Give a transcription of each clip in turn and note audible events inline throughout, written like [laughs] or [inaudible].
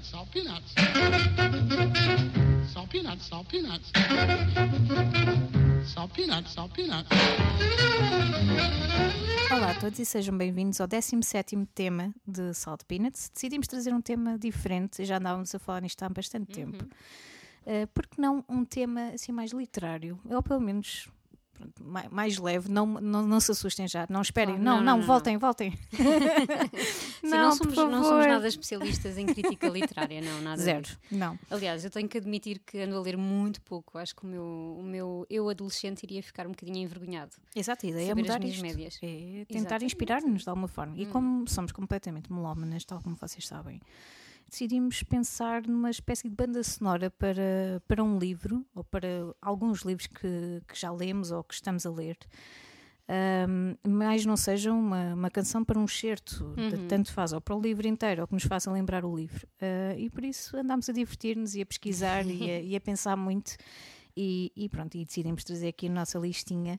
peanuts, salt peanuts. Salt peanuts, salt peanuts. Salt peanuts, salt peanuts. Olá a todos e sejam bem-vindos ao 17º tema de Salt Peanuts. Decidimos trazer um tema diferente, já andávamos a falar nisto há bastante tempo. Uh, porque não um tema assim mais literário, ou pelo menos pronto, mai- mais leve, não, não, não se assustem já, não esperem, Ah, não, não, não, não, voltem, voltem. [laughs] [laughs] Sim, não, somos, não somos nada especialistas em crítica literária, não, nada Zero, disso. não. Aliás, eu tenho que admitir que ando a ler muito pouco. Acho que o meu, o meu eu adolescente iria ficar um bocadinho envergonhado. Exato, a ideia é mudar isto. médias. É tentar. Hum. inspirar-nos de alguma forma. E como somos completamente melómanas, tal como vocês sabem, decidimos pensar numa espécie de banda sonora para, para um livro, ou para alguns livros que, que já lemos ou que estamos a ler. Ahm, mas não seja uma, uma canção para um excerto, de- Uhum. tanto faz, ou para o livro inteiro, ou que nos faça lembrar o livro. Ah, e por isso andámos a divertir-nos e a pesquisar e, a, [laughs] e a pensar muito. E, e pronto, e decidimos trazer aqui a nossa listinha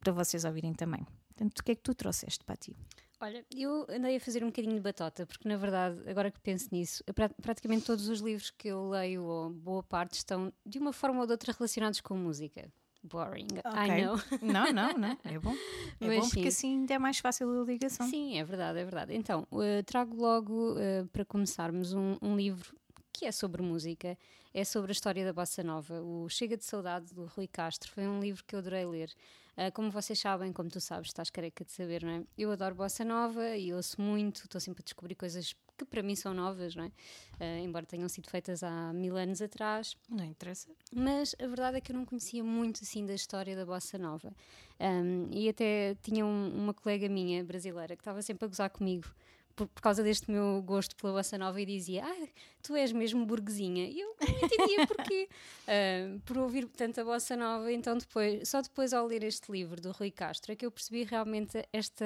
para vocês ouvirem também. Portanto, o que é que tu trouxeste para ti? Olha, eu andei a fazer um bocadinho de batota, porque na verdade, agora que penso nisso, pra- praticamente todos os livros que eu leio, ou boa parte, estão de uma forma ou de outra relacionados com música. Boring, I Ok. know. Não, não, não. É bom. [laughs] É Mas bom porque sim. assim ainda é mais fácil a ligação. Sim, é verdade, é verdade. Então, eh, trago logo eh, para começarmos um, um livro que é sobre música, é sobre a história da bossa nova. O Chega de Saudade do Rui Castro foi um livro que eu adorei ler. Ah, como vocês sabem, como tu sabes, estás careca de saber, não é? Eu adoro bossa nova e ouço muito, estou sempre a descobrir coisas que para mim são novas, não é? Ah, embora tenham sido feitas há mil anos atrás. Não interessa. Mas a verdade é que eu não conhecia muito assim da história da bossa nova. Um, e até tinha um- uma colega minha brasileira que estava sempre a gozar comigo por, por causa deste meu gosto pela bossa nova e dizia: Ah, tu és mesmo burguesinha. E eu não entendia porquê. [laughs] Um, por ouvir tanta bossa nova, então depois, só depois ao ler este livro do Rui Castro é que eu percebi realmente esta.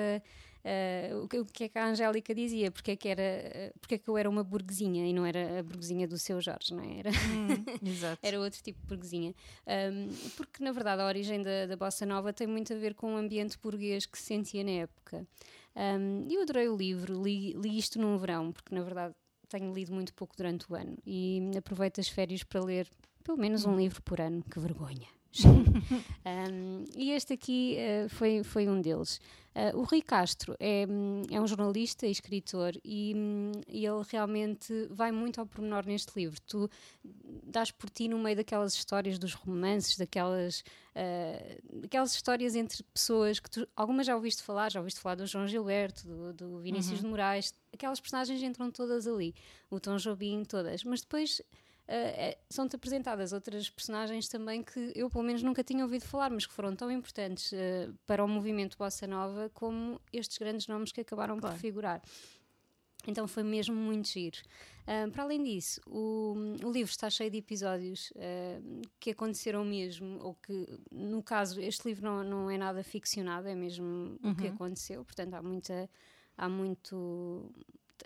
uh, o, que, o que é que a Angélica dizia, porque é, que era, uh, porque é que eu era uma burguesinha e não era a burguesinha do seu Jorge, não é? Era, [laughs] Exato. era outro tipo de burguesinha. Um, porque, na verdade, a origem da, da bossa nova tem muito a ver com o ambiente burguês que se sentia na época. Um, eu adorei o livro, li, li isto num verão, porque, na verdade, tenho lido muito pouco durante o ano e aproveito as férias para ler pelo menos um livro por ano. Que vergonha! [laughs] Um, e este aqui uh, foi, foi um deles. Uh, o Rui Castro é, hum, é um jornalista e escritor e, e ele realmente vai muito ao pormenor neste livro. Tu dás por ti no meio daquelas histórias dos romances, daquelas, uh, daquelas histórias entre pessoas que tu, algumas já ouviste falar, já ouviste falar do João Gilberto, do, do Vinícius de Moraes, aquelas personagens entram todas ali, o Tom Jobim, todas, mas depois Uh, são-te apresentadas outras personagens também que eu, pelo menos, nunca tinha ouvido falar, mas que foram tão importantes uh, para o movimento Bossa Nova como estes grandes nomes que acabaram Claro. por figurar. Então foi mesmo muito giro. Uh, para além disso, o, o livro está cheio de episódios uh, que aconteceram mesmo, ou que, no caso, este livro não, não é nada ficcionado, é mesmo o que aconteceu, portanto há muita. Há muito.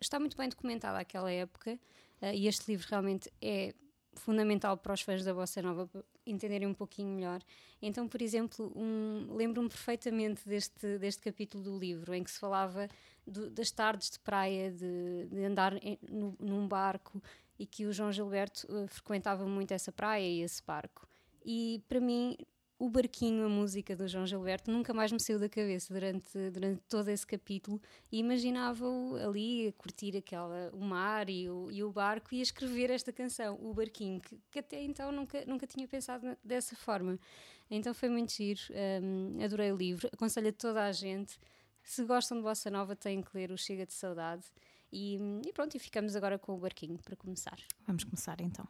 Está muito bem documentada aquela época. Uh, e este livro realmente é fundamental para os fãs da Bossa Nova entenderem um pouquinho melhor. Então, por exemplo, um, lembro-me perfeitamente deste, deste capítulo do livro em que se falava do- das tardes de praia, de, de andar em- no- num barco e que o João Gilberto uh, frequentava muito essa praia e esse barco. E para mim, o barquinho, a música do João Gilberto, nunca mais me saiu da cabeça durante, durante todo esse capítulo e imaginava-o ali a curtir aquela, o mar e o, e o barco e a escrever esta canção, o barquinho, que, que até então nunca, nunca tinha pensado dessa forma. Então foi muito giro, hum, adorei o livro, aconselho a toda a gente. Se gostam de Bossa Nova, têm que ler o Chega de Saudade. E, e pronto, e ficamos agora com o barquinho para começar. Vamos começar então.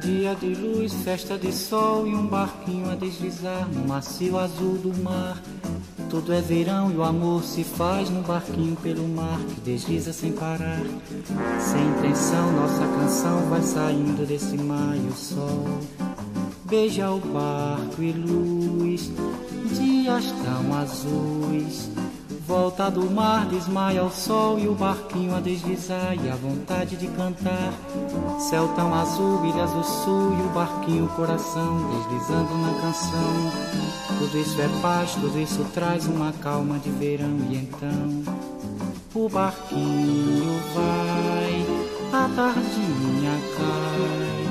Dia de luz, festa de sol e um barquinho a deslizar no macio azul do mar. Tudo é verão e o amor se faz no barquinho pelo mar que desliza sem parar. Sem intenção, nossa canção vai saindo desse mar e o sol beija o barco e luz. Dias tão azuis, Volta do mar, desmaia o sol e o barquinho a deslizar e a vontade de cantar. Céu tão azul, ilhas do sul e o barquinho coração deslizando na canção. Tudo isso é paz, tudo isso traz uma calma de verão e então o barquinho vai, a tardinha cai.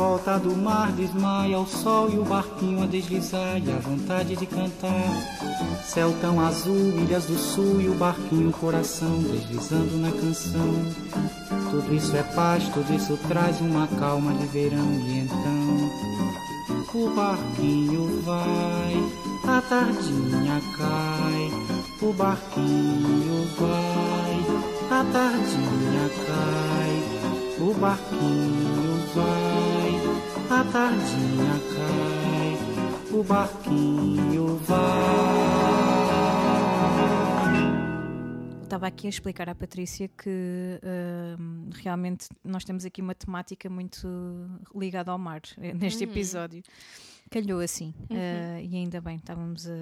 Volta do mar, desmaia o sol e o barquinho a deslizar e a vontade de cantar. Céu tão azul, ilhas do sul e o barquinho coração deslizando na canção. Tudo isso é paz, tudo isso traz uma calma de verão e então o barquinho vai, a tardinha cai. O barquinho vai, a tardinha cai. O barquinho vai, a tardinha cai. O barquinho vai. Estava aqui a explicar à Patrícia que hum, realmente nós temos aqui uma temática muito ligada ao mar eh, neste Uhum. episódio. Calhou assim, eh, e ainda bem, estávamos a,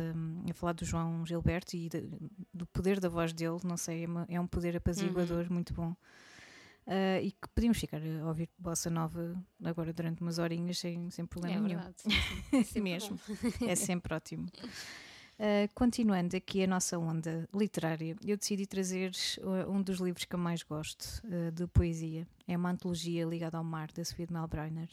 a falar do João Gilberto e de- do poder da voz dele, não sei, é, uma- é um poder apaziguador Uhum. muito bom. Eh, e que podíamos ficar a ouvir bossa nova agora durante umas horinhas sem, sem problema É nenhum. verdade. sim, sim. [laughs] Mesmo. É sempre ótimo. Uh, continuando aqui a nossa onda literária, eu decidi trazer uh, um dos livros que eu mais gosto uh, de poesia. É uma antologia ligada ao mar, da Sofia de Melbrenner,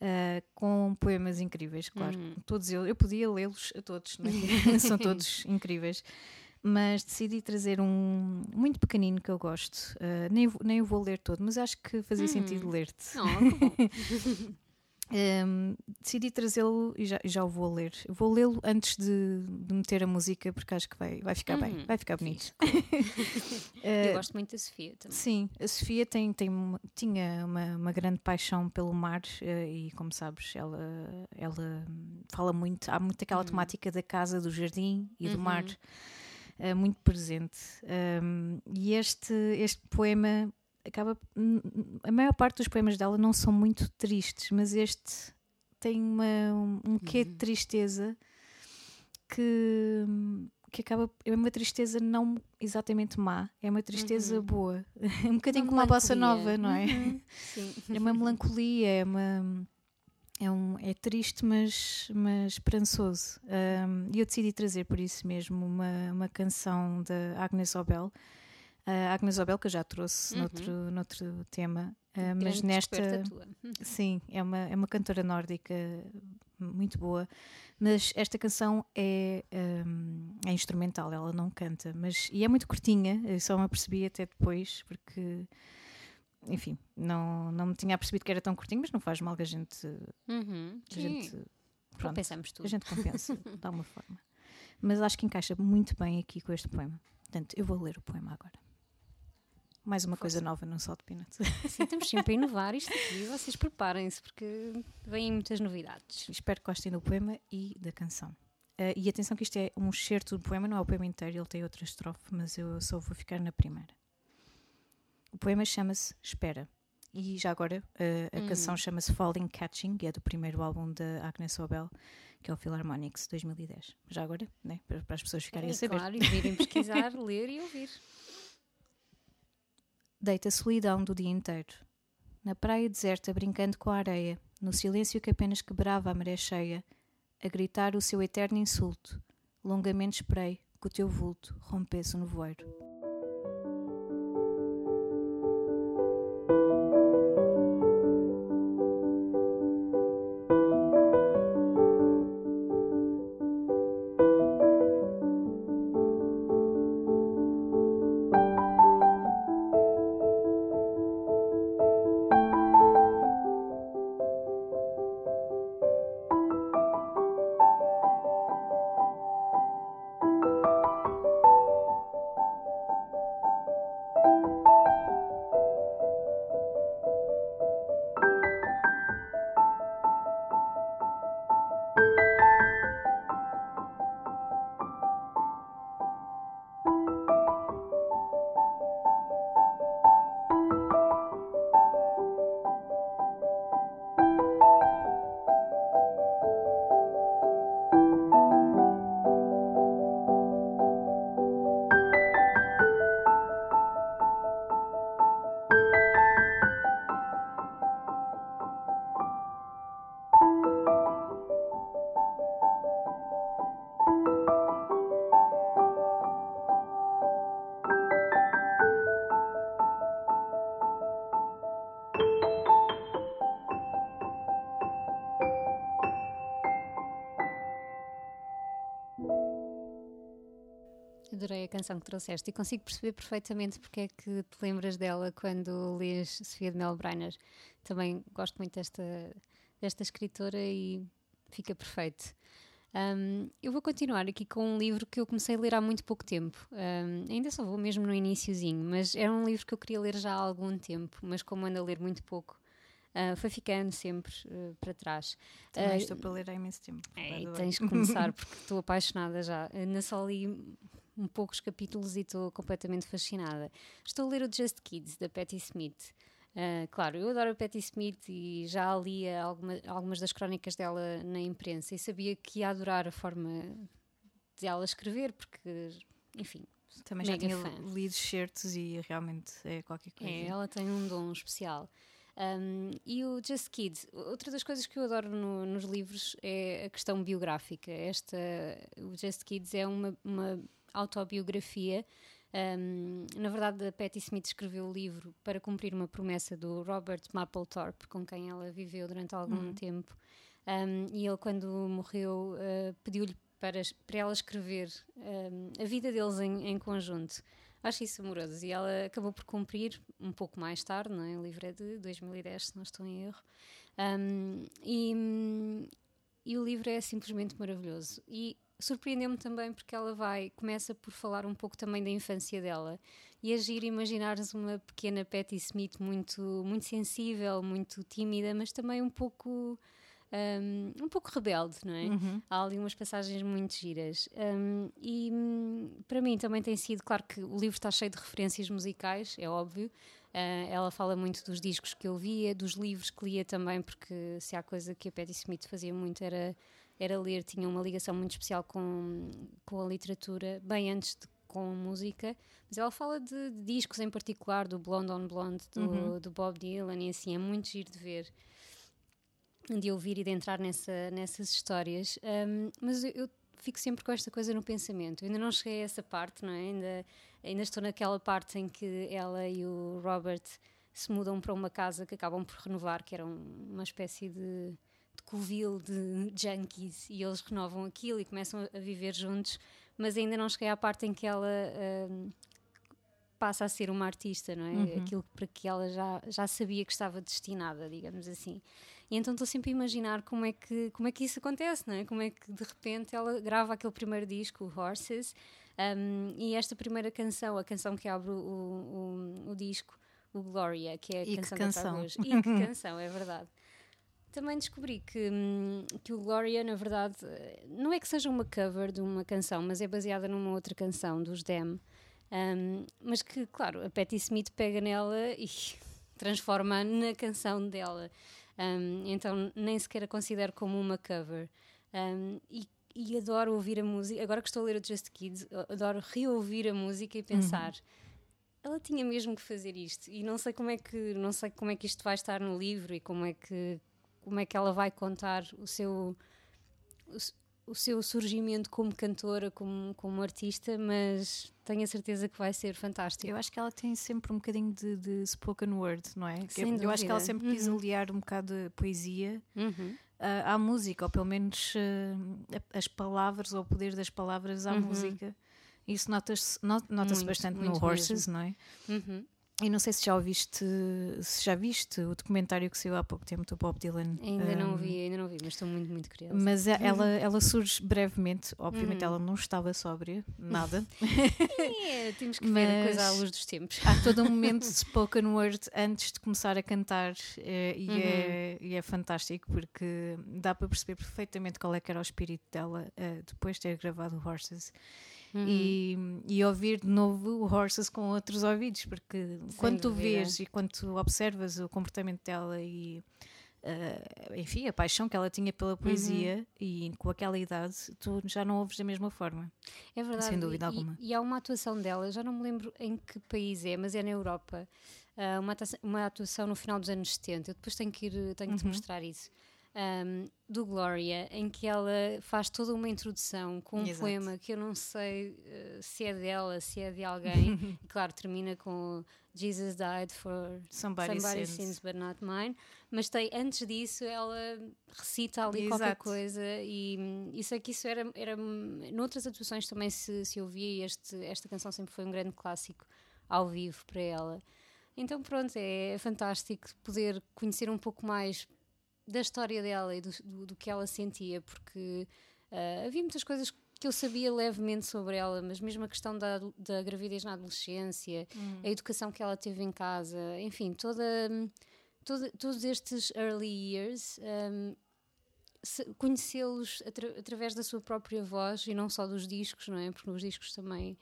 uh, com poemas incríveis, claro. Uhum. Todos eu, eu podia lê-los a todos, né? [laughs] [laughs] são todos incríveis. Mas decidi trazer um muito pequenino que eu gosto. Uh, nem, nem o vou ler todo, mas acho que fazia Hum. sentido ler-te. Bom. [laughs] [laughs] Um, decidi trazê-lo e já, já o vou ler. Vou lê-lo antes de, de meter a música porque acho que vai, vai ficar bem, Uhum, vai ficar bonito. [laughs] Eu Uh, gosto muito da Sofia também. sim, a Sofia tem, tem uma- tinha uma, uma grande paixão pelo mar uh, e, como sabes, ela, ela hum, fala muito. Há muito aquela Uhum. temática da casa, do jardim e do Uhum. mar uh, muito presente. Um, e este, este poema acaba. A maior parte dos poemas dela não são muito tristes, mas este tem uma, um, um quê de Uhum. tristeza que, que acaba. É uma tristeza não exatamente má, é uma tristeza Uhum. boa. [laughs] um bocadinho Uma como a bossa nova, não é? Uhum, Sim. [laughs] É uma melancolia, é uma. É, um, é triste, mas, mas esperançoso. Um, E eu decidi trazer por isso mesmo uma, uma canção da Agnes Obel. A Agnes Obel, que eu já trouxe Uhum. noutro, noutro tema, uh, mas nesta. tua. [laughs] Sim, é uma, é uma cantora nórdica muito boa, mas esta canção é, hum, é instrumental, ela não canta, mas e é muito curtinha, eu só me apercebi até depois, porque enfim, não, não me tinha percebido que era tão curtinho, mas não faz mal que a gente, Uhum. a Sim. gente pronto, Pensamos tudo. a gente compensa [laughs] de alguma forma. Mas acho que encaixa muito bem aqui com este poema. Portanto, eu vou ler o poema agora. Mais uma coisa nova no Salt Peanuts. Sim, estamos sempre a inovar isto aqui. Vocês preparem-se porque vêm muitas novidades. Espero que gostem do poema e da canção. Ah, e atenção que isto é um excerto do poema, não é o poema inteiro, ele tem outra estrofe, mas eu só vou ficar na primeira. O poema chama-se Espera. E já agora, ah, a Hum. canção chama-se Falling Catching, que é do primeiro álbum da Agnes Obel, que é o Philharmonics 2010. Já agora, né, para, para as pessoas ficarem É, a saber. claro, e virem pesquisar, [laughs] ler e ouvir. Deita a solidão do dia inteiro. Na praia deserta, brincando com a areia, no silêncio que apenas quebrava a maré cheia, a gritar o seu eterno insulto. Longamente esperei que o teu vulto rompesse o nevoeiro. Adorei a canção que trouxeste e consigo perceber perfeitamente porque é que te lembras dela quando lês Sofia de Melbreiner. Também gosto muito desta, desta escritora e fica perfeito. Um, eu vou continuar aqui com um livro que eu comecei a ler há muito pouco tempo. Um, ainda só vou mesmo no iníciozinho, mas era um livro que eu queria ler já há algum tempo, mas como ando a ler muito pouco, uh, foi ficando sempre uh, para trás. Também uh, estou para ler há imenso tempo. É, tens que [laughs] começar, porque estou apaixonada já. Ainda só li um poucos capítulos e estou completamente fascinada. Estou a ler o Just Kids, da Patti Smith. Uh, claro, eu adoro a Patti Smith e já lia alguma, algumas das crónicas dela na imprensa e sabia que ia adorar a forma de ela escrever, porque, enfim. Também já tinha fã. lido certos e realmente é qualquer coisa. É, ela tem um dom especial. Um, e o Just Kids, outra das coisas que eu adoro no, nos livros é a questão biográfica. Esta, o Just Kids é uma, uma autobiografia um, na verdade, a Patti Smith escreveu o livro para cumprir uma promessa do Robert Mapplethorpe, com quem ela viveu durante algum uhum. tempo. Um, e ele, quando morreu, uh, pediu-lhe para, para ela escrever um, a vida deles em, em, conjunto. Acho isso amoroso. E ela acabou por cumprir um pouco mais tarde, não é? o livro é de 2010, se não estou em erro. e, e o livro é simplesmente maravilhoso. E surpreendeu-me também porque ela vai, começa por falar um pouco também da infância dela e agir imaginares uma pequena Patti Smith muito, muito sensível, muito tímida, mas também um pouco um, um pouco rebelde, não é? Uhum. Há ali umas passagens muito giras. Um, e hum, para mim também tem sido, claro que o livro está cheio de referências musicais, é óbvio. Uh, ela fala muito dos discos que eu via, dos livros que lia também, porque se há coisa que a Patti Smith fazia muito era era ler, tinha uma ligação muito especial com, com a literatura, bem antes de com música, mas ela fala de, de discos em particular, do Blonde on Blonde, do, uhum. do, Bob Dylan, e assim, é muito giro de ver, de ouvir e de entrar nessa, nessas histórias. Um, mas eu, eu, fico sempre com esta coisa no pensamento. Eu ainda não cheguei a essa parte, não é? Ainda, ainda estou naquela parte em que ela e o Robert se mudam para uma casa que acabam por renovar, que era um, uma espécie de covil de junkies e eles renovam aquilo e começam a viver juntos, mas ainda não cheguei à parte em que ela uh, passa a ser uma artista, não é? Uhum. Aquilo para que ela já, já sabia que estava destinada, digamos assim. E então estou sempre a imaginar como é, que, como é que isso acontece, não é? Como é que de repente ela grava aquele primeiro disco, Horses, um, e esta primeira canção, a canção que abre o, o, o disco, o Gloria, que é a e canção que canção. E que [laughs] canção, é verdade também descobri que, hum, que o Gloria, na verdade, não é que seja uma cover de uma canção, mas é baseada numa outra canção dos Dem. Um, mas que, claro, a Patti Smith pega nela [laughs] e transforma na canção dela. Um, então nem sequer a considero como uma cover. Um, e, e, adoro ouvir a música. Agora que estou a ler o Just Kids, adoro reouvir a música e pensar. Uhum. Ela tinha mesmo que fazer isto e não sei como é que não sei como é que isto vai estar no livro e como é que como é que ela vai contar o seu o, o seu surgimento como cantora, como, como artista, mas tenho a certeza que vai ser fantástico. Eu acho que ela tem sempre um bocadinho de, de spoken word, não é? Sem eu, eu acho que ela sempre quis uhum. aliar um bocado de poesia uhum. à, à, música, ou pelo menos uh, as palavras, ou o poder das palavras à uhum. música. Isso nota-se nota bastante no Horses, mesmo. não é? Uhum. E não sei se já ouviste, se já viste o documentário que saiu há pouco tempo do Bob Dylan. Ainda um, não vi, ainda não vi, mas estou muito, muito curiosa. Mas ela, ela surge brevemente, obviamente uhum. ela não estava sóbria, nada. [laughs] é, temos que ver a coisa à luz dos tempos. Há todo um momento de spoken word antes de começar a cantar é, e, uhum. é, e é fantástico porque dá para perceber perfeitamente qual é que era o espírito dela uh, depois de ter gravado Horses uhum. e, e, ouvir de novo o Horses com outros ouvidos, porque Sem quando tu vês e quando tu observas o comportamento dela e uh, enfim, a paixão que ela tinha pela poesia uhum. e com aquela idade, tu já não ouves da mesma forma. É verdade. Sem dúvida e, alguma. E, há uma atuação dela, já não me lembro em que país é, mas é na Europa. Uh, uma, atuação, uma atuação no final dos anos 70. Eu depois tenho que ir, tenho que te uhum. mostrar isso. Um, do Gloria, em que ela faz toda uma introdução com um Exato. poema que eu não sei uh, se é dela, se é de alguém. e [laughs] claro, termina com Jesus died for Somebody, somebody's sins. sins, but not mine. Mas tem, antes disso, ela recita ali qualquer Exato. coisa e e sei que isso era, era noutras atuações também se, se ouvia e este, esta canção sempre foi um grande clássico ao vivo para ela. Então pronto, é fantástico poder conhecer um pouco mais da história dela e do, do, do que ela sentia, porque ah, havia muitas coisas que eu sabia levemente sobre ela, mas mesmo a questão da, da gravidez na adolescência, a educação que ela teve em casa, enfim, toda, hum, todo- todos estes early years, hum, se- conhecê-los atra- através da sua própria voz e não só dos discos, não é? Porque os discos também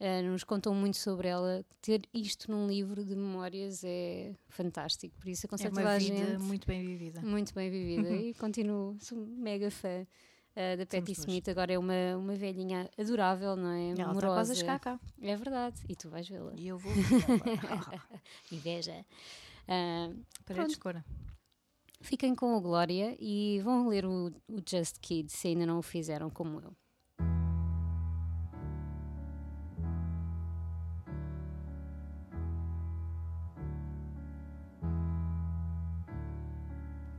ah, nos contam muito sobre ela. Ter isto num livro de memórias é fantástico. Por isso É aconselho toda uma a vida gente. muito bem vivida. Muito bem vivida [laughs] e continuo, sou mega fã uh, da Patti. Smith. Agora é uma, uma velhinha adorável, não é? Ela está Amorosa. quase a chegar cá. É verdade, e tu vais vê-la. E eu vou. [laughs] Inveja. Uh, Paredes de cora. fiquem com o Glória e vão ler o, o Just Kids se ainda não o fizeram como eu.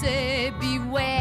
Say beware,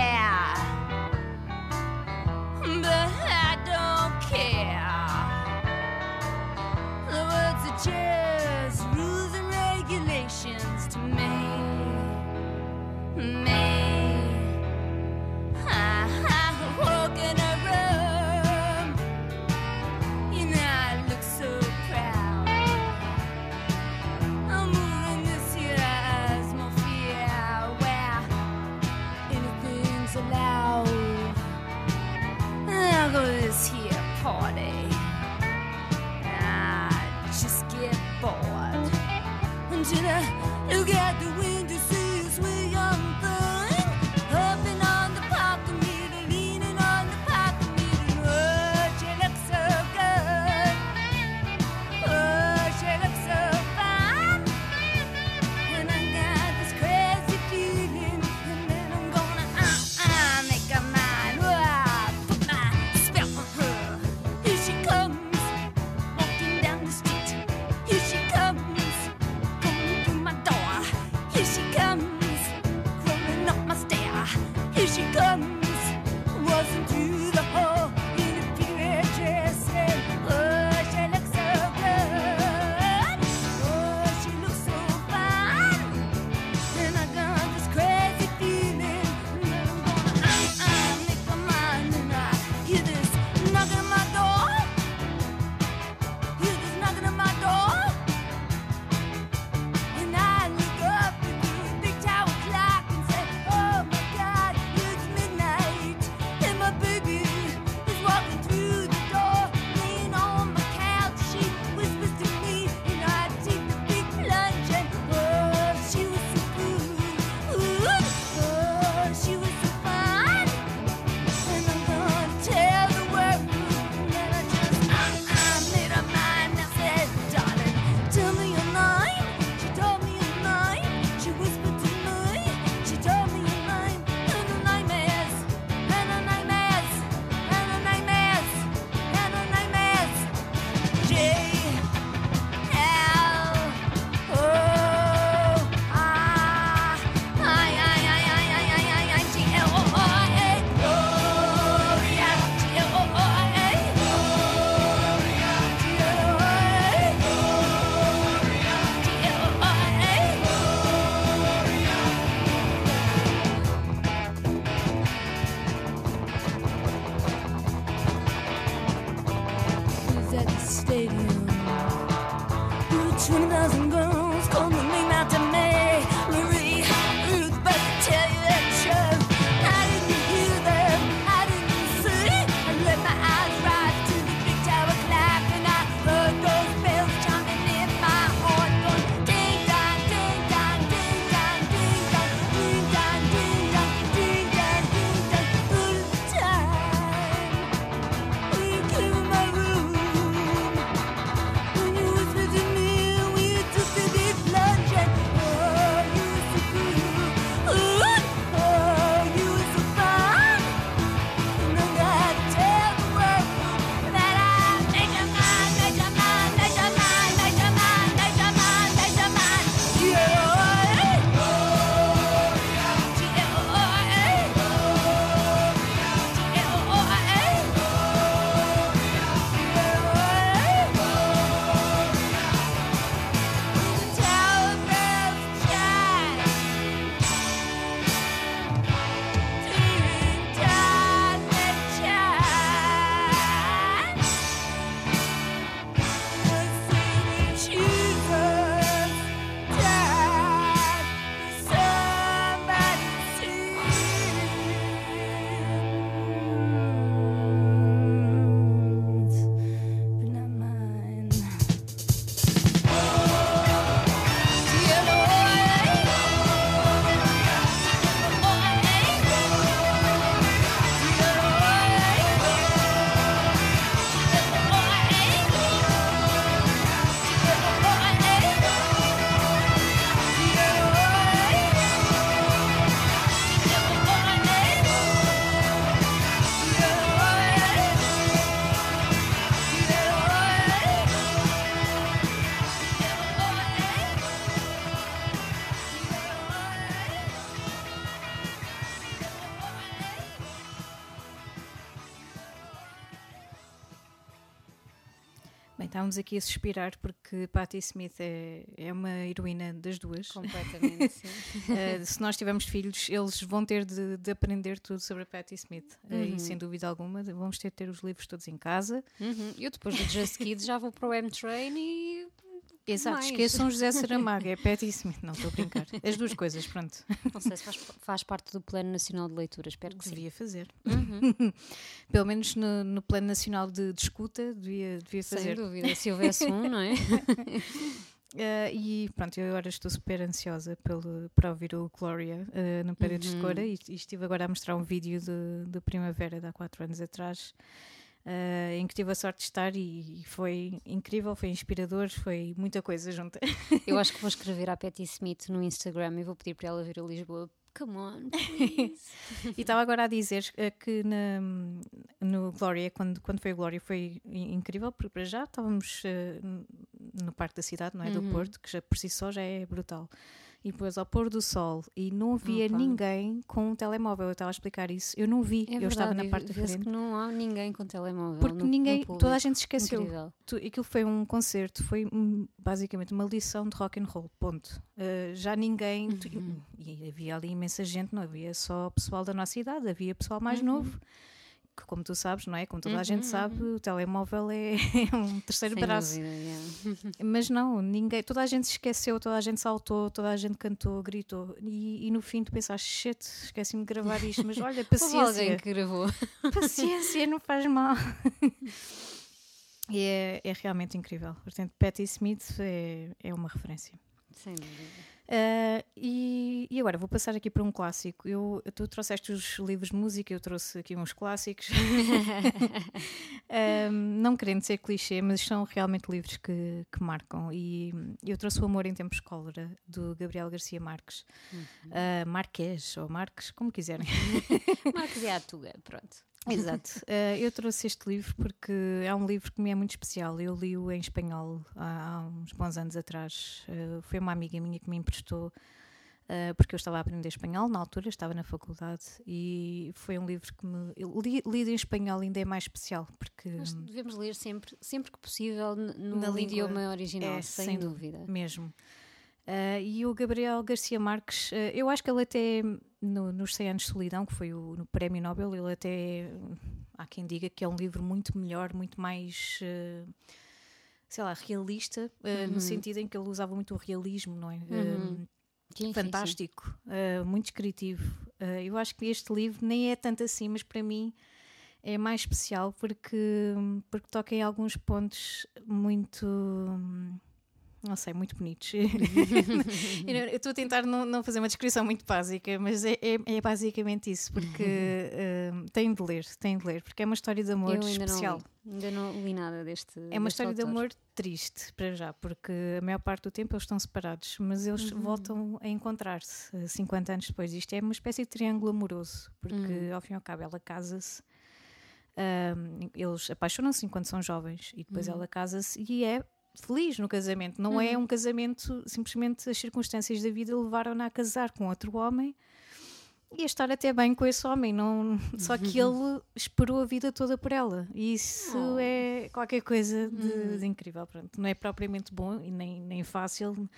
estávamos aqui a suspirar porque Patti Smith é, é uma heroína das duas. Completamente, [laughs] sim. Uh, se nós tivermos filhos, eles vão ter de, de aprender tudo sobre a Patti Smith. Uh, Uhum. e sem dúvida alguma, vamos ter de ter os livros todos em casa. Uhum. Eu depois do Just Kids já vou para o M-Train e. Exato, mais. esqueçam José [laughs] Saramago, é Patti Smith. Não, estou a brincar. As duas coisas, pronto. Não sei se faz, faz parte do Plano Nacional de Leitura, espero que sim. Devia fazer. Uhum. [laughs] Pelo menos no, no Plano Nacional de, de Escuta, devia, devia Sem fazer. dúvida, se houvesse um, não é? Uh, [laughs] e pronto, eu agora estou super ansiosa pelo, para ouvir o Gloria uh, no Paredes de Uhum. Cora e, e estive agora a mostrar um vídeo de, de Primavera de há quatro anos atrás uh, em que tive a sorte de estar e, e foi incrível, foi inspirador, foi muita coisa junta. Eu [laughs] acho que vou escrever à Patti Smith no Instagram e vou pedir para ela vir a Lisboa. Come on, [laughs] e estava agora a dizer uh, que na, no Gloria, quando, quando foi o Gloria, foi in- incrível, porque para já estávamos uh, no Parque da Cidade, não é? Do Uhum. Porto, que já por si só já é brutal. E depois ao pôr do sol e não havia Opa. ninguém com um telemóvel. Eu estava a explicar isso. Eu não vi, É eu estava na parte da frente. que não há ninguém com telemóvel. Porque no- no ninguém, público. toda a gente esqueceu. Incrível. Aquilo foi um concerto, foi basicamente uma lição de rock and roll, ponto. Uh, já ninguém, tu- Uhum. e havia ali imensa gente, não havia só pessoal da nossa idade, havia pessoal mais Uhum. novo, como tu sabes, não é? Como toda a Uhum, gente sabe, o telemóvel é, [laughs] um terceiro Sem braço. dúvida. Mas não, ninguém, toda a gente se esqueceu, toda a gente saltou, toda a gente cantou, gritou, e, e no fim tu pensaste, shit, esqueci-me de gravar isto, mas olha, [laughs] Houve alguém paciência, que gravou. [laughs] paciência, não faz mal. E é, é realmente incrível. Portanto, Patti Smith é, é uma referência. Sem dúvida. Ah, e, e agora vou passar aqui para um clássico. Eu, tu trouxeste os livros de música, eu trouxe aqui uns clássicos. [laughs] Ah, não querendo ser clichê, mas são realmente livros que, que marcam. E eu trouxe o Amor em Tempos de Cólera, do Gabriel Garcia Marques. Ah, Marques, ou Marques, como quiserem. Marcos é a Tuga, pronto. Exato. [laughs] Eh, eu trouxe este livro porque é um livro que me é muito especial. Eu li-o em espanhol há, há uns bons anos atrás. Eh, foi uma amiga minha que me emprestou eh, porque eu estava a aprender espanhol na altura, estava na faculdade e foi um livro que me. li, lido em espanhol ainda é mais especial porque. Nós devemos ler sempre, sempre que possível no Na língua. idioma original, É, sem, sem dúvida. Mesmo. Ah, e o Gabriel Garcia Marques, ah, eu acho que ele até no, nos 100 anos de solidão, que foi o no Prémio Nobel, ele até há quem diga que é um livro muito melhor, muito mais ah, sei lá, realista, Uhum. no sentido em que ele usava muito o realismo, não é? Uhum. Sim, sim, sim. fantástico, ah, muito descritivo. Eu acho que este livro nem é tanto assim, mas para mim é mais especial porque, porque toca em alguns pontos muito. Não sei, muito bonitos. [laughs] Eu estou a tentar não, não fazer uma descrição muito básica, mas é, é- é basicamente isso, porque [laughs] tenho de ler, tenho de ler, porque é uma história de amor ainda especial. não li. Ainda não li nada deste. É uma deste história de autor. amor triste, para já, porque a maior parte do tempo eles estão separados, mas eles Uhum. voltam a encontrar-se eh, 50 anos depois. Isto é uma espécie de triângulo amoroso, porque Uhum. ao fim e ao cabo ela casa-se, ahm, eles apaixonam-se enquanto são jovens e depois Uhum. ela casa-se e é feliz no casamento. Não é um casamento, simplesmente as circunstâncias da vida levaram-na a casar com outro homem. E a estar até bem com esse homem, não, só que ele esperou a vida toda por ela. E isso Oh. é qualquer coisa de, de incrível. Pronto. Não é propriamente bom e nem, nem fácil,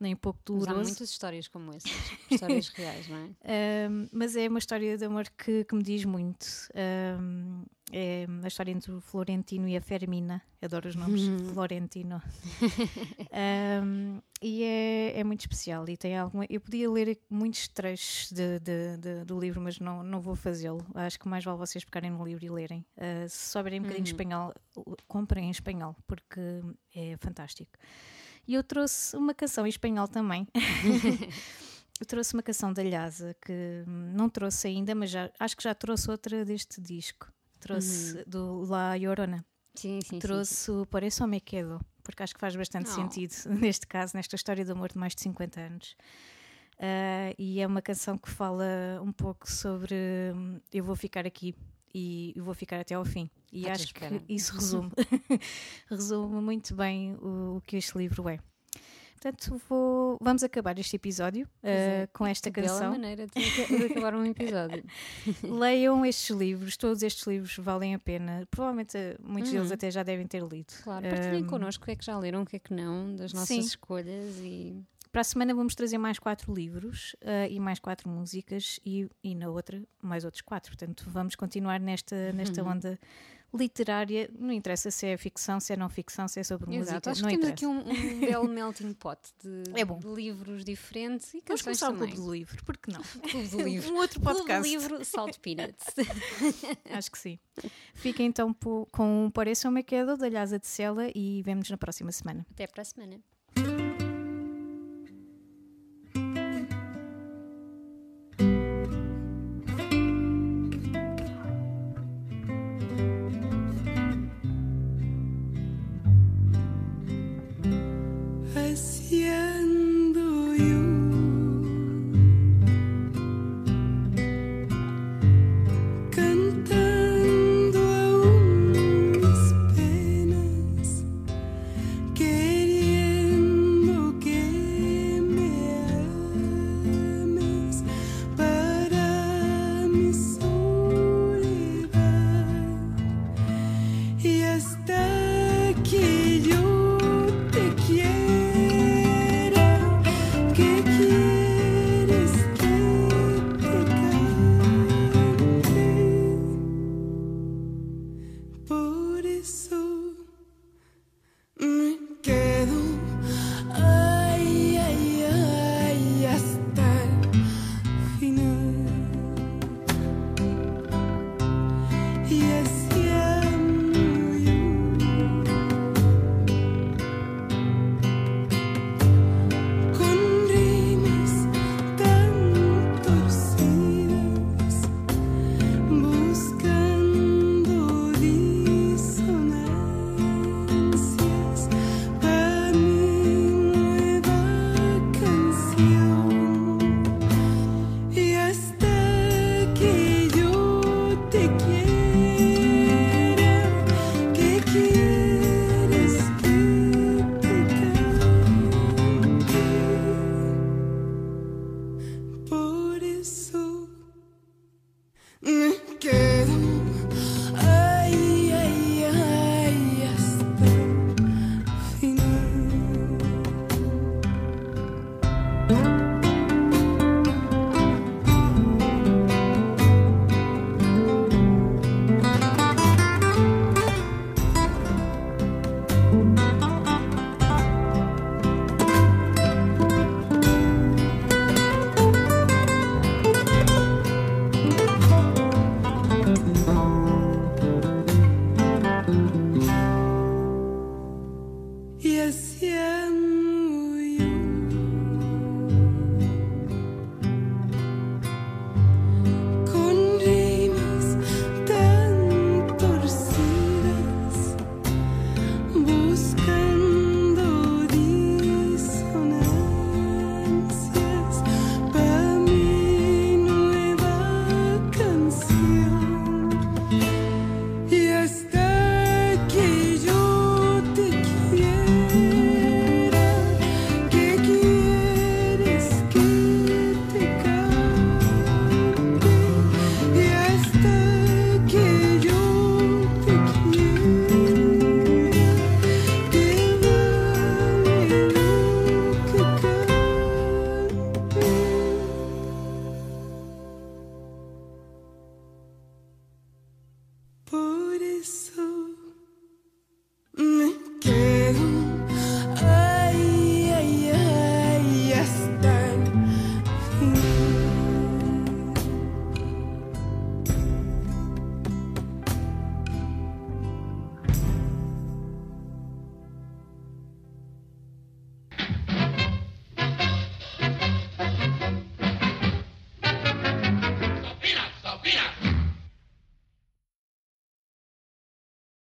nem pouco Mas há doloroso. muitas histórias como essas. histórias [laughs] reais, não é? Um, mas é uma história de amor que, que me diz muito. Um, é a história entre o Florentino e a Fermina. Adoro os nomes. Florentino. [laughs] Um, e é, é muito especial. E tem alguma. Eu podia ler muitos trechos de- de- de- do livro, mas não, não vou fazê-lo. Acho que mais vale vocês pegarem no livro e lerem. Uh, se souberem um bocadinho de espanhol, comprem em espanhol, porque é fantástico. E eu trouxe uma canção em espanhol também. [laughs] Eu trouxe uma canção da Lhasa que hum, não trouxe ainda, mas já, acho que já trouxe outra deste disco. Trouxe do La Llorona. Sim, sim. sim, sim. trouxe o Por Eso Me Quedo, porque acho que faz bastante Oh. sentido [laughs] neste caso, nesta história de amor de mais de 50 anos. Ah, e é uma canção que fala um pouco sobre hum, eu vou ficar aqui e vou ficar até ao fim. E acho que isso resume, [laughs] resume muito bem o, o que este livro é. Portanto, vou, vamos acabar este episódio uh, com esta Que canção. Bela maneira de, acabar um episódio. [laughs] Leiam estes livros, todos estes livros valem a pena. Provavelmente eh, muitos deles Uhum. até já devem ter lido. Claro, partilhem Um, connosco o que é que já leram, o que é que não, das nossas Sim. escolhas e Para a semana vamos trazer mais quatro livros eh, e mais quatro músicas e, e na outra mais outros quatro. Portanto, vamos continuar nesta, nesta Uhum. onda literária. Não interessa se é ficção, se é não ficção, se é sobre Exato, música. acho não que temos interessa. aqui um, um [laughs] belo melting pot de, É de livros diferentes e Vamos canções começar o. Clube do Livro, porque não? [laughs] Clube do [laughs] livro. um outro Clube do podcast. livro Salt Peanuts. Acho que sim. Fiquem então com o Pareça uma Queda da Lhasa de Sela e vemo-nos na próxima semana. Até para a semana.